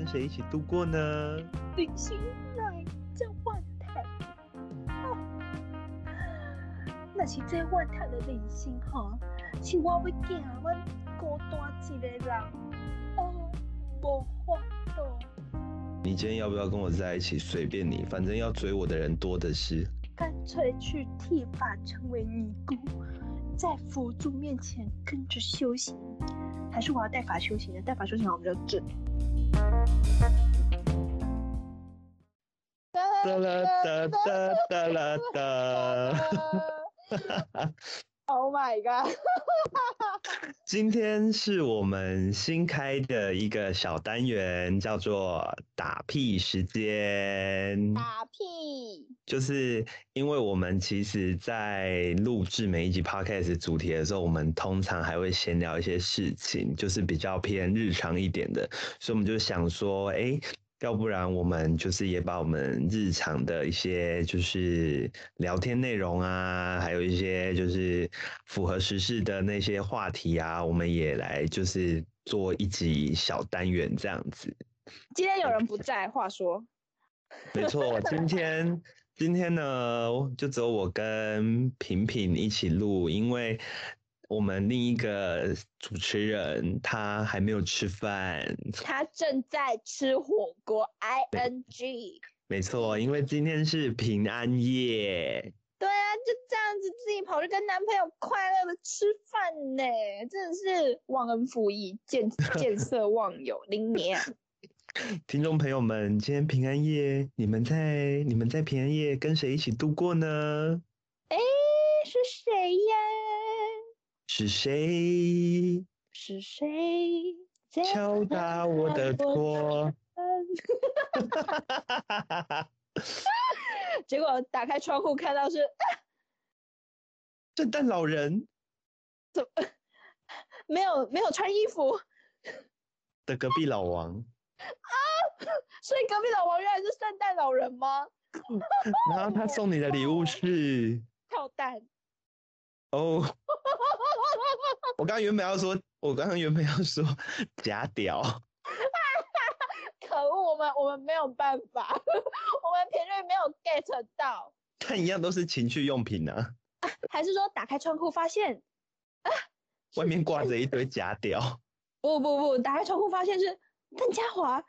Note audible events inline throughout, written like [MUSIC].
跟谁一起度过呢？零星来在万谈，那是在万泰的零星哈，是我要惊我孤单一个人，哦，无法度。你今天要不要跟我在一起？随便你，反正要追我的人多的是。干脆去剃发成为尼姑，在佛祖面前跟着修行，还是我要带法修行的？带法修行好像比较正。哒啦哒哒哒啦哒。[LAUGHS] Oh my god！[LAUGHS] 今天是我们新开的一个小单元，叫做打屁时间。打屁！就是因为我们其实，在录制每一集 podcast 主题的时候，我们通常还会闲聊一些事情，就是比较偏日常一点的，所以我们就想说，哎、要不然我们就是也把我们日常的一些就是聊天内容啊，还有一些就是符合时事的那些话题啊，我们也来就是做一集小单元这样子。今天有人不在，话说，没错，今天今天呢，就只有我跟平平一起录，因为我们另一个主持人他还没有吃饭。他正在吃火锅，[LAUGHS] I N G。没错，因为今天是平安夜。对啊，就这样子自己跑去跟男朋友快乐的吃饭呢，真的是忘恩负义、见 [LAUGHS] 见色忘友，林年。[LAUGHS] 听众朋友们，今天平安夜，你们在你们在平安夜跟谁一起度过呢？哎，是谁呀？是谁是谁敲打我的桌？[LAUGHS] 结果打开窗户看到是 [LAUGHS] 圣诞老人 [LAUGHS] 没有没有穿衣服，的隔壁老王啊，所以隔壁老王原来是圣诞老人吗？然后他送你的礼物是跳蛋。哦，[LAUGHS] 我刚刚原本要说，我刚刚原本要说 [LAUGHS] 假屌，[LAUGHS] 可恶，我们我们没有办法，我们频率没有 get 到，但一样都是情趣用品啊，还是说打开窗户发现？外面挂着一堆假屌，不不不，打开窗户发现是邓家华。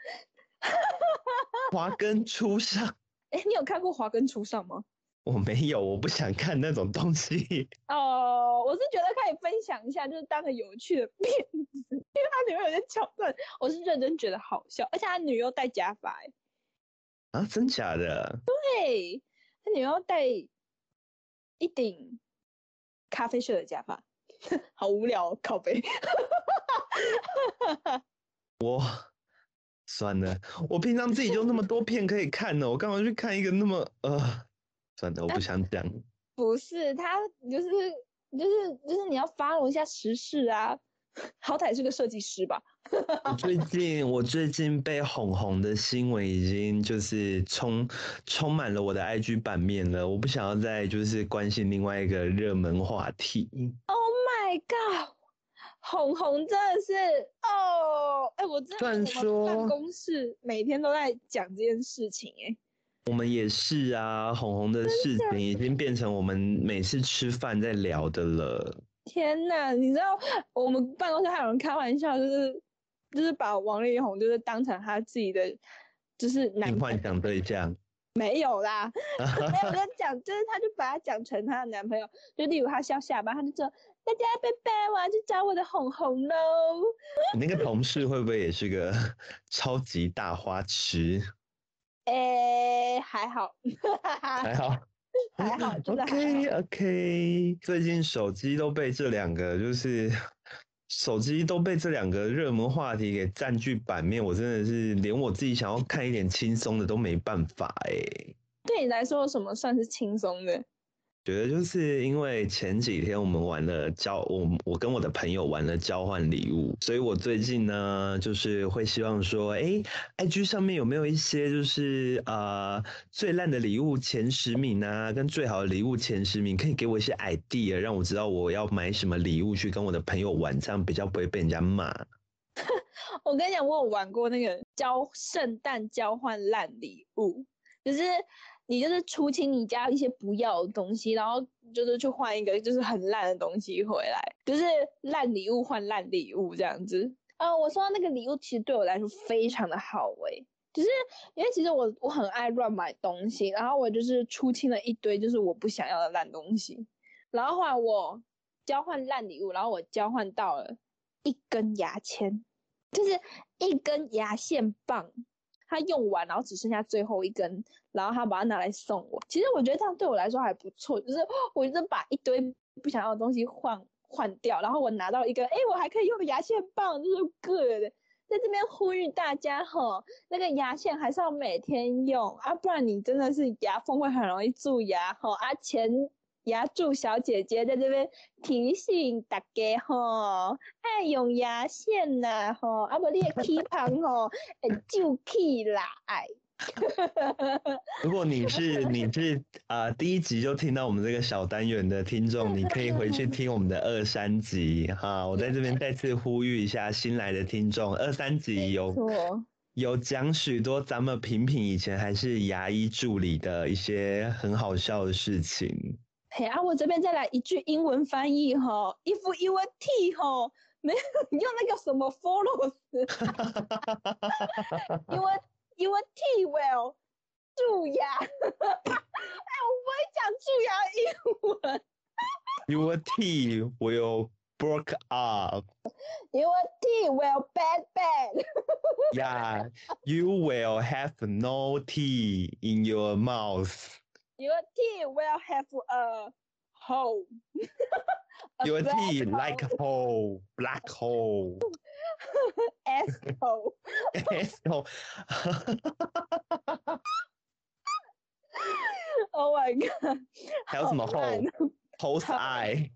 华根初上。哎，你有看过《华根初上》吗？我没有，我不想看那种东西。[LAUGHS] 哦，我是觉得可以分享一下，就是当个有趣的片子，因为他里面有些桥段，我是认真觉得好笑，而且他女优戴假发，哎，啊，真假的？对，他女优戴一顶咖啡色的假发，好无聊、哦，靠背。[LAUGHS] 我算了，我平常自己就那么多片可以看呢，我干嘛去看一个那么呃？算了，我不想讲。[LAUGHS] 不是，他就是就是就是你要 follow 一下时事啊，[LAUGHS] 好歹是个设计师吧。我最近我最近被哄哄的新闻已经就是充充满了我的 IG 版面了，我不想要再就是关心另外一个热门话题。Oh my god！红红真的是哦，哎、我真的办公室每天都在讲这件事情、哎，我们也是啊，红红的事情已经变成我们每次吃饭在聊的了。天哪！你知道我们办公室还有人开玩笑，就是就是把王力宏就是当成他自己的就是男性幻想对象，没有啦，[LAUGHS] 没有在讲，就是他就把他讲成他的男朋友，就例如他笑下班，他就说大家拜拜，我要去找我的红红喽。你那个同事会不会也是个 [LAUGHS] 超级大花痴？哎、还好，[LAUGHS] 还好。[LAUGHS] 还好，真的还好。OK OK，最近手机都被这两个就是手机都被这两个热门话题给占据版面，我真的是连我自己想要看一点轻松的都没办法哎、对你来说，有什么算是轻松的？觉得就是因为前几天我们玩了交，我我跟我的朋友玩了交换礼物，所以我最近呢就是会希望说，哎，IG 上面有没有一些就是呃最烂的礼物前十名啊，跟最好的礼物前十名，可以给我一些 idea，让我知道我要买什么礼物去跟我的朋友玩，这样比较不会被人家骂。[LAUGHS] 我跟你讲，我有玩过那个交圣诞交换烂礼物，就是你就是出清你家一些不要的东西，然后就是去换一个就是很烂的东西回来，就是烂礼物换烂礼物这样子。啊，我说那个礼物其实对我来说非常的好诶，就是因为其实我我很爱乱买东西，然后我就是出清了一堆就是我不想要的烂东西，然后后来我交换烂礼物，然后我交换到了一根牙签，就是一根牙线棒，他用完然后只剩下最后一根，然后他把它拿来送我。其实我觉得这样对我来说还不错，就是 [GASPS] 我就把一堆不想要的东西换。换掉，然后我拿到一个，哎，我还可以用牙线棒，就是 good。在这边呼吁大家哈，那个牙线还是要每天用啊，不然你真的是牙缝会很容易蛀牙哈。啊，前牙柱小姐姐在这边提醒大家哈，爱用牙线呐吼，啊不你的 [LAUGHS] 齿旁吼会蛀起来。[LAUGHS] 如果你是你是啊第一集就听到我们这个小单元的听众，你可以回去听我们的二三集哈。我在这边再次呼吁一下新来的听众，二三集有有讲许多咱们平平以前还是牙医助理的一些很好笑的事情。嘿啊，我这边再来一句英文翻译哈，If you were T 哈，没有用那个什么 follows，因为。Your teeth will 蛀牙，哎，我不会讲蛀牙英文。Your teeth will break up. Your teeth will bad bad. yeah, you will have no teeth in your mouth. Your teeth will have a hole. Your teeth like a hole, black hole. asshole. asshole. oh my god！还有什么 hole？hole eye。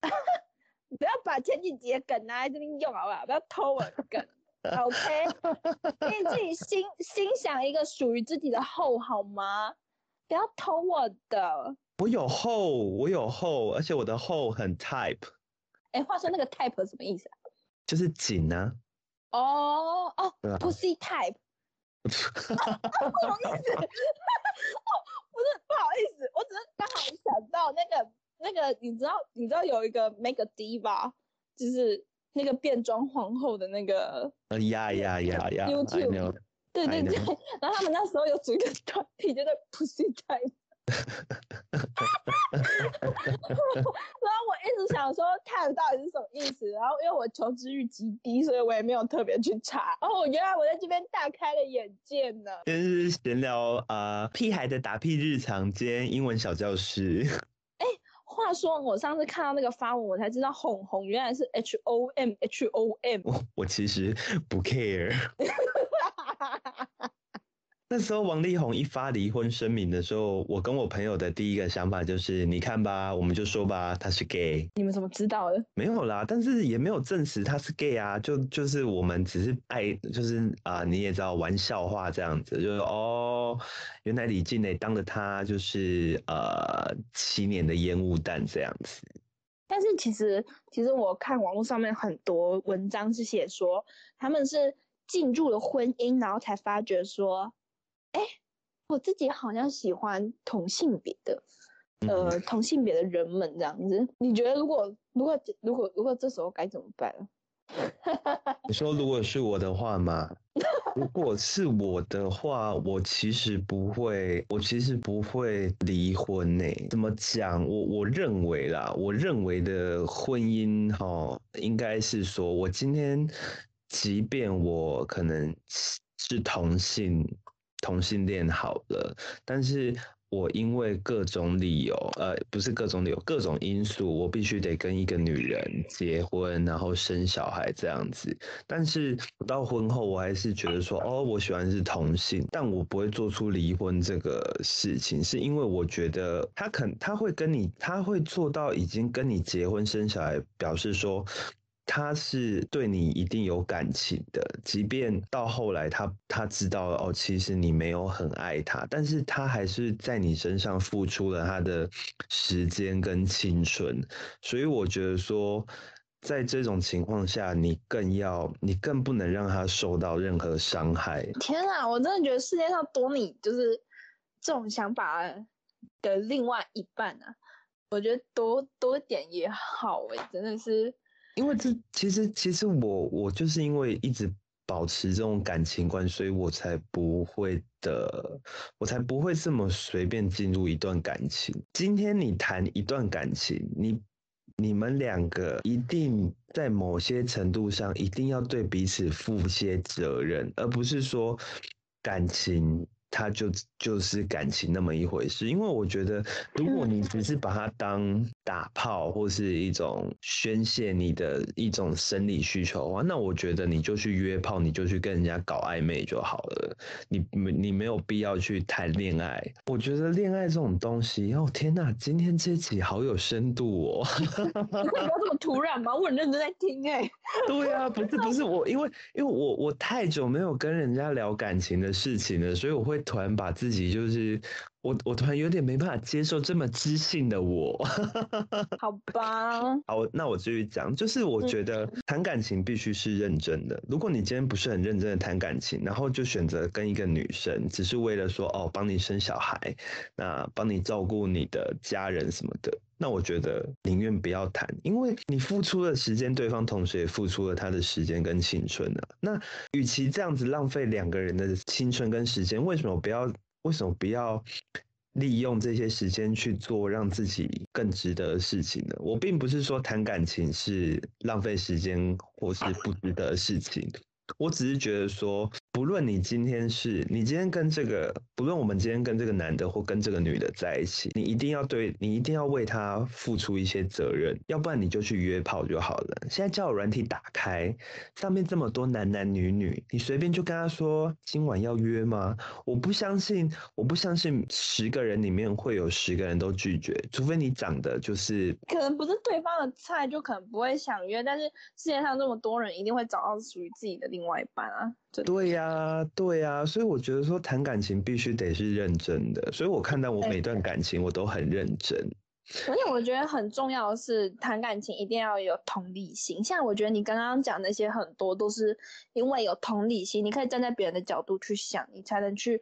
不要把前几集的梗拿来这边用好不好？不要偷我的梗。OK，给自己心心想一个属于自己的后好吗？不要偷我的。我有后，我有后，而且我的后很 type。哎，话说那个 type 什么意思啊？就是紧啊。哦哦，pussy type，[LAUGHS] 不好意思，哦，不是不好意思，我只是刚好想到那个那个，你知道你知道有一个 make a diva，就是那个变装皇后的那个，呃呀呀呀呀，YouTube，对对对，[LAUGHS] 然后他们那时候有组一个 [LAUGHS] 团体，叫做 pussy type。[LAUGHS] 然后我一直想说，type 到底是什么意思？然后因为我求知欲极低，所以我也没有特别去查。哦，原来我在这边大开了眼界呢。今天是闲聊啊，屁孩的打屁日常兼英文小教室。哎，话说我上次看到那个发文，我才知道哄哄原来是 H O M H O M。我其实不 care。[LAUGHS] 那时候王力宏一发离婚声明的时候，我跟我朋友的第一个想法就是，你看吧，我们就说吧，他是 gay。你们怎么知道的？没有啦，但是也没有证实他是 gay 啊，就就是我们只是爱，就是啊，你也知道玩笑话这样子，就是哦，原来李静蕾当了他就是呃七年的烟雾弹这样子。但是其实其实我看网络上面很多文章是写说，他们是进入了婚姻，然后才发觉说。哎，我自己好像喜欢同性别的，呃，同性别的人们这样子。你觉得如果如果如果如果这时候该怎么办？你说如果是我的话嘛？如果是我的话，我其实不会，我其实不会离婚呢。怎么讲？我我认为啦，我认为的婚姻哈，应该是说我今天，即便我可能是同性。同性恋好了，但是我因为各种理由，呃，不是各种理由，各种因素，我必须得跟一个女人结婚，然后生小孩这样子。但是到婚后，我还是觉得说，哦，我喜欢是同性，但我不会做出离婚这个事情，是因为我觉得他肯他会跟你，他会做到已经跟你结婚生小孩，表示说。他是对你一定有感情的，即便到后来他他知道哦，其实你没有很爱他，但是他还是在你身上付出了他的时间跟青春，所以我觉得说，在这种情况下，你更要，你更不能让他受到任何伤害。天啊，我真的觉得世界上多你就是这种想法的另外一半啊，我觉得多多点也好哎，真的是。因为这其实其实我我就是因为一直保持这种感情观，所以我才不会的，我才不会这么随便进入一段感情。今天你谈一段感情，你你们两个一定在某些程度上一定要对彼此负些责任，而不是说感情。他就就是感情那么一回事，因为我觉得，如果你只是把它当打炮或是一种宣泄你的一种生理需求的话，那我觉得你就去约炮，你就去跟人家搞暧昧就好了。你没你没有必要去谈恋爱。我觉得恋爱这种东西，哦天哪，今天这集好有深度哦！[LAUGHS] 你不要这么突然吗？我很认真在听哎。[LAUGHS] 对啊，不是不是我，因为因为我我太久没有跟人家聊感情的事情了，所以我会。突然把自己就是我，我突然有点没办法接受这么知性的我。[LAUGHS] 好吧，好，那我继续讲，就是我觉得谈感情必须是认真的。如果你今天不是很认真的谈感情，然后就选择跟一个女生，只是为了说哦帮你生小孩，那帮你照顾你的家人什么的。那我觉得宁愿不要谈，因为你付出的时间，对方同时也付出了他的时间跟青春啊。那与其这样子浪费两个人的青春跟时间，为什么不要？为什么不要利用这些时间去做让自己更值得的事情呢？我并不是说谈感情是浪费时间或是不值得的事情，我只是觉得说。不论你今天是你今天跟这个，不论我们今天跟这个男的或跟这个女的在一起，你一定要对你一定要为他付出一些责任，要不然你就去约炮就好了。现在交友软体打开，上面这么多男男女女，你随便就跟他说今晚要约吗？我不相信，我不相信十个人里面会有十个人都拒绝，除非你长得就是可能不是对方的菜，就可能不会想约。但是世界上这么多人，一定会找到属于自己的另外一半啊。对呀，对呀，所以我觉得说谈感情必须得是认真的，所以我看到我每段感情我都很认真。而且我觉得很重要的是谈感情一定要有同理心，像我觉得你刚刚讲那些很多都是因为有同理心，你可以站在别人的角度去想，你才能去。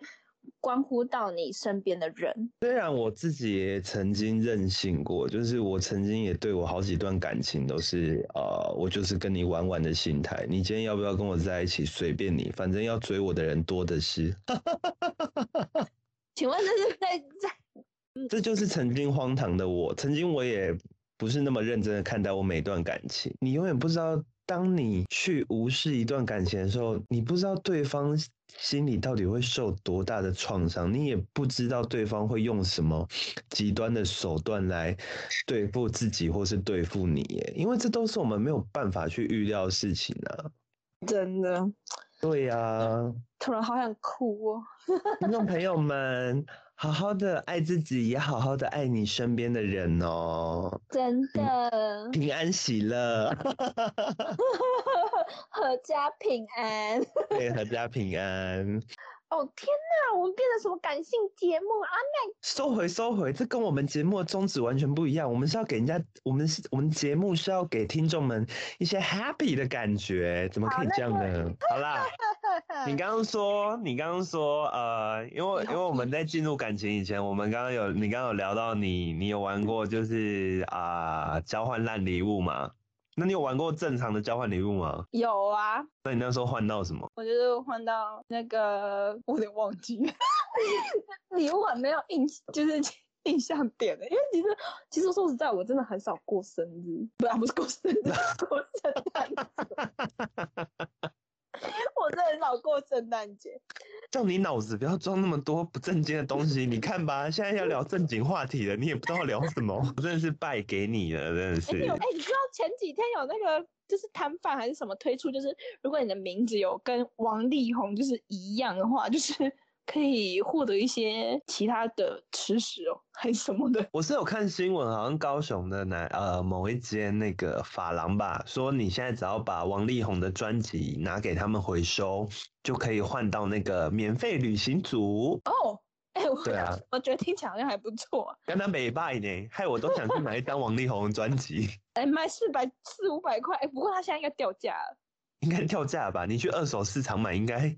关乎到你身边的人。虽然我自己也曾经任性过，就是我曾经也对我好几段感情都是，呃，我就是跟你玩玩的心态。你今天要不要跟我在一起？随便你，反正要追我的人多的是。[LAUGHS] 请问这是在在？这就是曾经荒唐的我。曾经我也不是那么认真的看待我每段感情。你永远不知道。当你去无视一段感情的时候，你不知道对方心里到底会受多大的创伤，你也不知道对方会用什么极端的手段来对付自己或是对付你，因为这都是我们没有办法去预料的事情啊！真的，对呀，突然好想哭哦，[LAUGHS] 听众朋友们。好好的爱自己，也好好的爱你身边的人哦。真的，平安喜乐，[LAUGHS] 阖家平安。对，阖家平安。哦天哪，我们变成什么感性节目啊？那收回收回，这跟我们节目的宗旨完全不一样。我们是要给人家，我们是我们节目是要给听众们一些 happy 的感觉，怎么可以这样呢？好啦，你刚刚说，你刚刚说，呃，因为因为我们在进入感情以前，我们刚刚有你刚刚有聊到你，你有玩过就是啊交换烂礼物吗？那你有玩过正常的交换礼物吗？有啊。那你那时候换到什么？我就是换到那个，我有点忘记 [LAUGHS] 礼物很没有印，就是 [LAUGHS] 印象点的。因为其实，其实说实在，我真的很少过生日，不然不是过生日，[LAUGHS] 过圣诞节。我真的很少过圣诞节。叫你脑子不要装那么多不正经的东西。你看吧，现在要聊正经话题了，你也不知道聊什么。[LAUGHS] 我真的是败给你了，真的是。哎，你知道前几天有那个就是摊贩还是什么推出，就是如果你的名字有跟王力宏就是一样的话，就是。可以获得一些其他的吃食哦，还是什么的？[LAUGHS] 我是有看新闻，好像高雄的哪呃某一间那个发廊吧，说你现在只要把王力宏的专辑拿给他们回收，就可以换到那个免费旅行组哦。哎、我对啊 [LAUGHS] 我觉得听起来好像还不错。刚刚没拜呢，害我都想去买一张王力宏的专辑，[LAUGHS] 哎、卖四百四五百块，哎、不过他现在应该掉价了。应该掉价吧？你去二手市场买，应该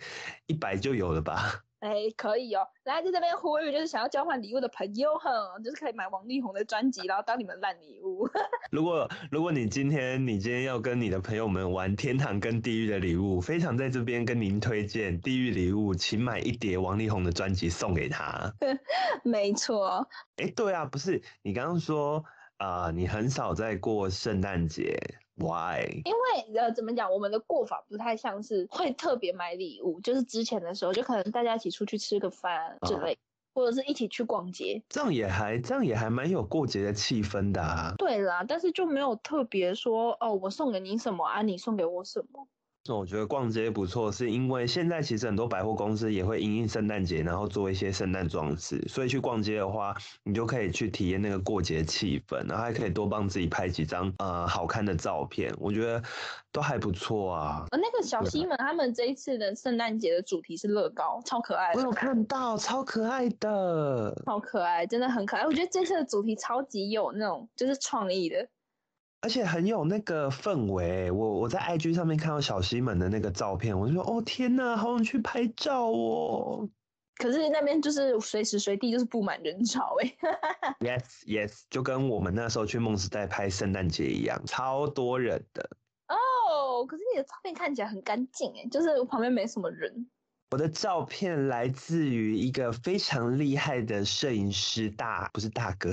一百就有了吧？哎、可以哦。来，在这边呼吁，就是想要交换礼物的朋友哈，就是可以买王力宏的专辑，然后当你们烂礼物。[LAUGHS] 如果如果你今天你今天要跟你的朋友们玩天堂跟地狱的礼物，非常在这边跟您推荐地狱礼物，请买一叠王力宏的专辑送给他。[LAUGHS] 没错，哎，对啊，不是你刚刚说啊、呃你很少在过圣诞节，why？因为呃，怎么讲，我们的过法不太像是会特别买礼物，就是之前的时候，就可能大家一起出去吃个饭之哦类，或者是一起去逛街。这样也还这样也还蛮有过节的气氛的啊。对啦，但是就没有特别说哦，我送给你什么啊，你送给我什么。那我觉得逛街不错，是因为现在其实很多百货公司也会因应圣诞节，然后做一些圣诞装饰，所以去逛街的话，你就可以去体验那个过节气氛，然后还可以多帮自己拍几张呃好看的照片，我觉得都还不错啊。呃，那个小西门他们这一次的圣诞节的主题是乐高，超可爱的，我有看到，超可爱的，超可爱，真的很可爱。我觉得这次的主题超级有那种就是创意的。而且很有那个氛围。我我在 IG 上面看到小西门的那个照片，我就说哦天呐，好想去拍照哦。可是那边就是随时随地就是布满人潮哎、Yes Yes，就跟我们那时候去梦时代拍圣诞节一样，超多人的。哦，可是你的照片看起来很干净哎，就是旁边没什么人。我的照片来自于一个非常厉害的摄影师大，不是大哥，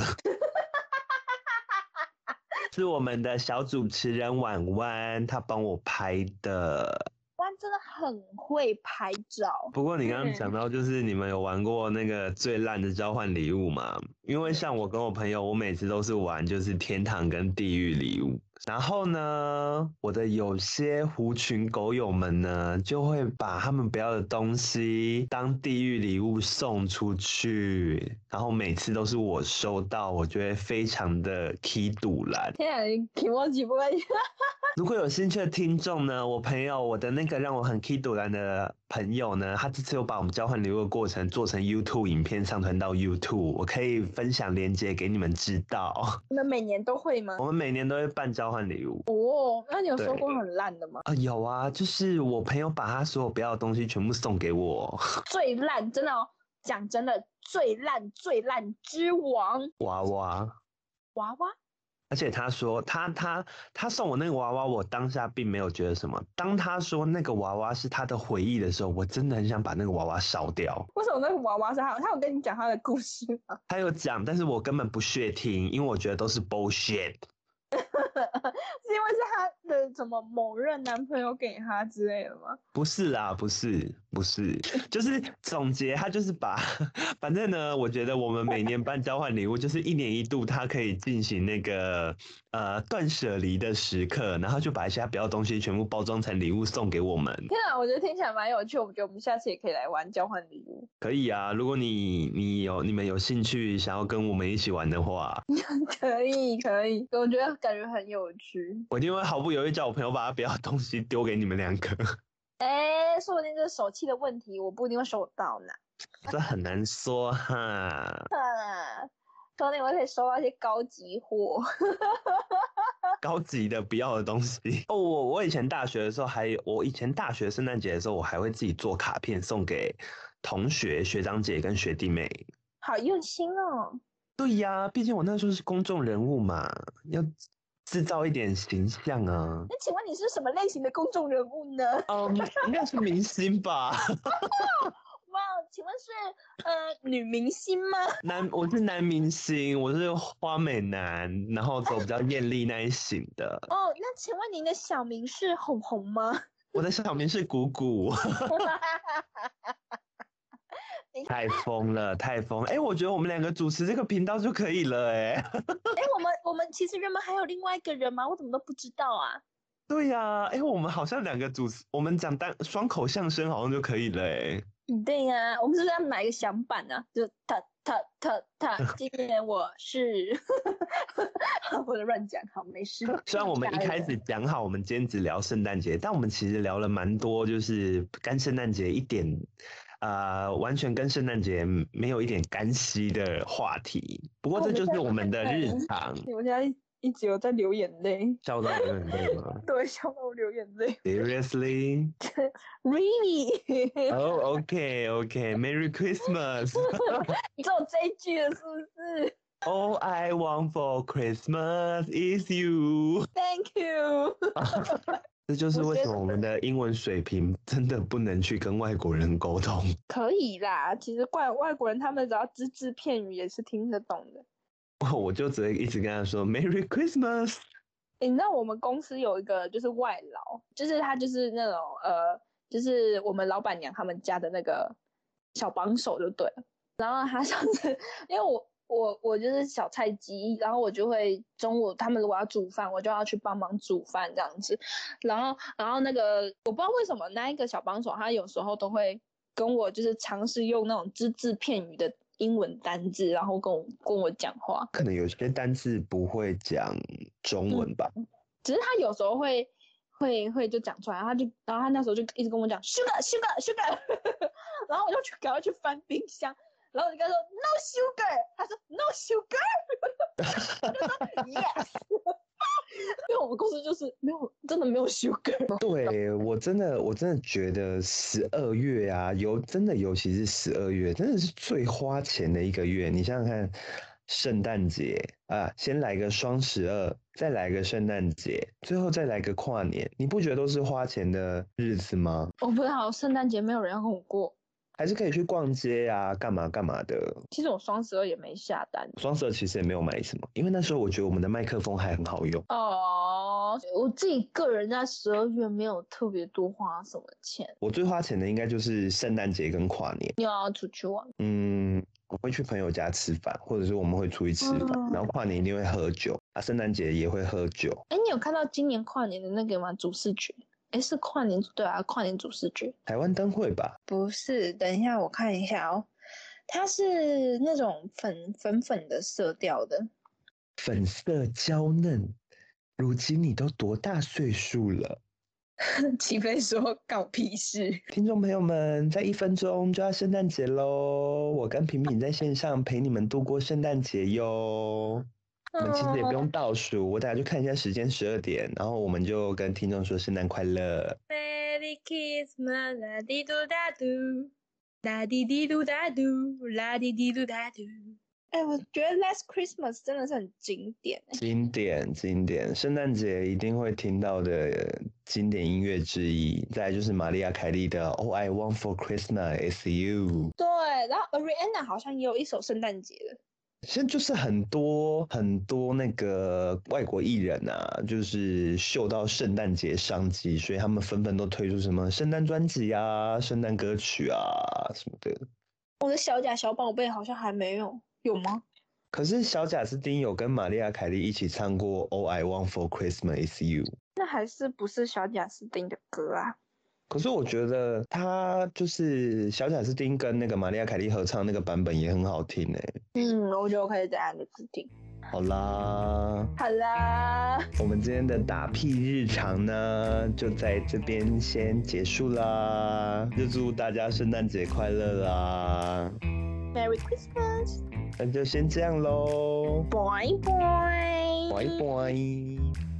是我们的小主持人婉婉，她帮我拍的。婉，真的很会拍照。不过你刚刚嗯讲到，就是你们有玩过那个最烂的交换礼物吗？因为像我跟我朋友，我每次都是玩就是天堂跟地狱礼物。然后呢，我的有些狐群狗友们呢，就会把他们不要的东西当地狱礼物送出去，然后每次都是我收到，我觉得非常的气堵烂。天啊，你提莫吉不会？[LAUGHS] 如果有兴趣的听众呢，我朋友我的那个让我很 k 堵然的朋友呢，他这次又把我们交换礼物的过程做成 YouTube 影片上传到 YouTube，我可以分享链接给你们知道。你们每年都会吗我？们每年都会办交换礼物哦，那你有收对过很烂的吗？啊，有啊，就是我朋友把他所有不要的东西全部送给我，[LAUGHS] 最烂，真的哦，讲真的，最烂最烂之王娃娃。娃娃。而且他说他他他送我那个娃娃，我当下并没有觉得什么。当他说那个娃娃是他的回忆的时候，我真的很想把那个娃娃烧掉。为什么那个娃娃是他？他有跟你讲他的故事吗？他有讲，但是我根本不屑听，因为我觉得都是 bullshit。是怎么某任男朋友给她之类的吗？不是啦，不是，不是，就是总结，他就是把，反正呢，我觉得我们每年办交换礼物，就是一年一度，他可以进行那个呃断舍离的时刻，然后就把一些他不要的东西全部包装成礼物送给我们。天啊，我觉得听起来蛮有趣，我觉得我们下次也可以来玩交换礼物。可以啊，如果你你有你们有兴趣想要跟我们一起玩的话，[LAUGHS] 可以，可以，我觉得感觉很有趣。我一定会毫不犹豫叫我朋友把他不要的东西丢给你们两个，哎，说不定这是手气的问题，我不一定会收到呢。[LAUGHS] 这很难说哈。[LAUGHS] 啊，说不定我可以收到一些高级货。[LAUGHS] 高级的不要的东西哦。我我以前大学的时候还有，我以前大学圣诞节的时候，我还会自己做卡片送给同学、学长姐跟学弟妹。好用心哦。对呀，毕竟我那时候是公众人物嘛，要制造一点形象啊。那请问你是什么类型的公众人物呢？[LAUGHS] 嗯，应该是明星吧？[LAUGHS] 哇，请问是呃女明星吗？[LAUGHS] 男，我是男明星，我是花美男，然后走比较艳丽那一型的。哦，那请问您的小名是红红吗？我的小名是谷谷。太疯了，太疯了！哎、我觉得我们两个主持这个频道就可以了、哎。[LAUGHS] 哎，我们我们其实原本还有另外一个人吗？我怎么都不知道啊。对呀、哎、我们好像两个主持，我们讲单双口相声好像就可以了、哎。嗯，对呀、我们是不是要买一个响板啊？就他他他他，[LAUGHS] 今年我是，[LAUGHS] 我在乱讲，好，没事。虽然我们一开始讲好，我们今天只聊圣诞节，但我们其实聊了蛮多，就是跟圣诞节一点呃完全跟圣诞节没有一点干系的话题。不过这就是我们的日常。我现在一直有在流眼泪，笑到流眼泪吗？对，笑到我流眼泪。Seriously? Really? Oh, okay, okay. Merry Christmas. 你知道这一句了是不是？All I want for Christmas is you. Thank you. 这就是为什么我们的英文水平真的不能去跟外国人沟通。[LAUGHS] 可以啦，其实怪外国人他们只要只字片语也是听得懂的。[LAUGHS] 我就只会一直跟他说 Merry Christmas。你知道我们公司有一个就是外劳，就是他就是那种呃，就是我们老板娘他们家的那个小帮手就对了。然后他上次 [LAUGHS] 因为我。我我就是小菜鸡，然后我就会中午他们如果要煮饭，我就要去帮忙煮饭这样子。然后然后那个我不知道为什么那一个小帮手，他有时候都会跟我就是尝试用那种只字片语的英文单字，然后跟我跟我讲话。可能有些单字不会讲中文吧，只是他有时候会会会就讲出来，他就然后他那时候就一直跟我讲 sugar sugar sugar，然后我就去赶快去翻冰箱。然后我就跟他说 no sugar，他说 no sugar，我就说 yes，[LAUGHS] 因为我们公司就是没有真的没有 sugar。对我真的我真的觉得十二月啊，尤真的尤其是十二月，真的是最花钱的一个月。你想想看，圣诞节啊，先来个双十二，再来个圣诞节，最后再来个跨年，你不觉得都是花钱的日子吗？我不知道圣诞节没有人要跟我过。还是可以去逛街呀，干嘛干嘛的。其实我双十二也没下单，双十二其实也没有买什么，因为那时候我觉得我们的麦克风还很好用。哦，我自己个人在十二月没有特别多花什么钱。我最花钱的应该就是圣诞节跟跨年。你要出去玩？嗯，我会去朋友家吃饭，或者是我们会出去吃饭，然后跨年一定会喝酒啊，圣诞节也会喝酒。哎，你有看到今年跨年的那个吗？主视觉？哎，是跨年对啊，跨年主视觉，台湾灯会吧？不是，等一下我看一下哦，它是那种粉粉粉的色调的，粉色娇嫩。如今你都多大岁数了？[LAUGHS] 齐飞说：“搞屁事！”听众朋友们，在一分钟就要圣诞节喽，我跟平平在线上陪你们度过圣诞节哟。我们其实也不用倒数，我等下就看一下时间，十二点，然后我们就跟听众说圣诞快乐。Merry Christmas，啦滴嘟哒嘟，啦滴滴嘟哒嘟，啦滴滴嘟哒嘟。哎，我觉得 Last Christmas 真的是很经典，经典经典，圣诞节一定会听到的经典音乐之一。再就是玛丽亚凯莉的 All I Want for Christmas is You。对，然后 Ariana 好像也有一首圣诞节的。现在就是很多很多那个外国艺人啊，就是嗅到圣诞节商机，所以他们纷纷都推出什么圣诞专辑啊、圣诞歌曲啊什么的。我的小贾小宝贝好像还没有，有吗？可是小贾斯汀有跟玛丽亚凯莉一起唱过《All I Want for Christmas Is You》，那还是不是小贾斯汀的歌啊？可是我觉得他就是小贾斯汀跟那个玛丽亚凯莉合唱那个版本也很好听诶。嗯，我觉得我可以再按个字听。好啦，好啦，我们今天的打屁日常呢，就在这边先结束啦。就祝大家圣诞节快乐啦！Merry Christmas！那就先这样喽，拜拜，拜拜。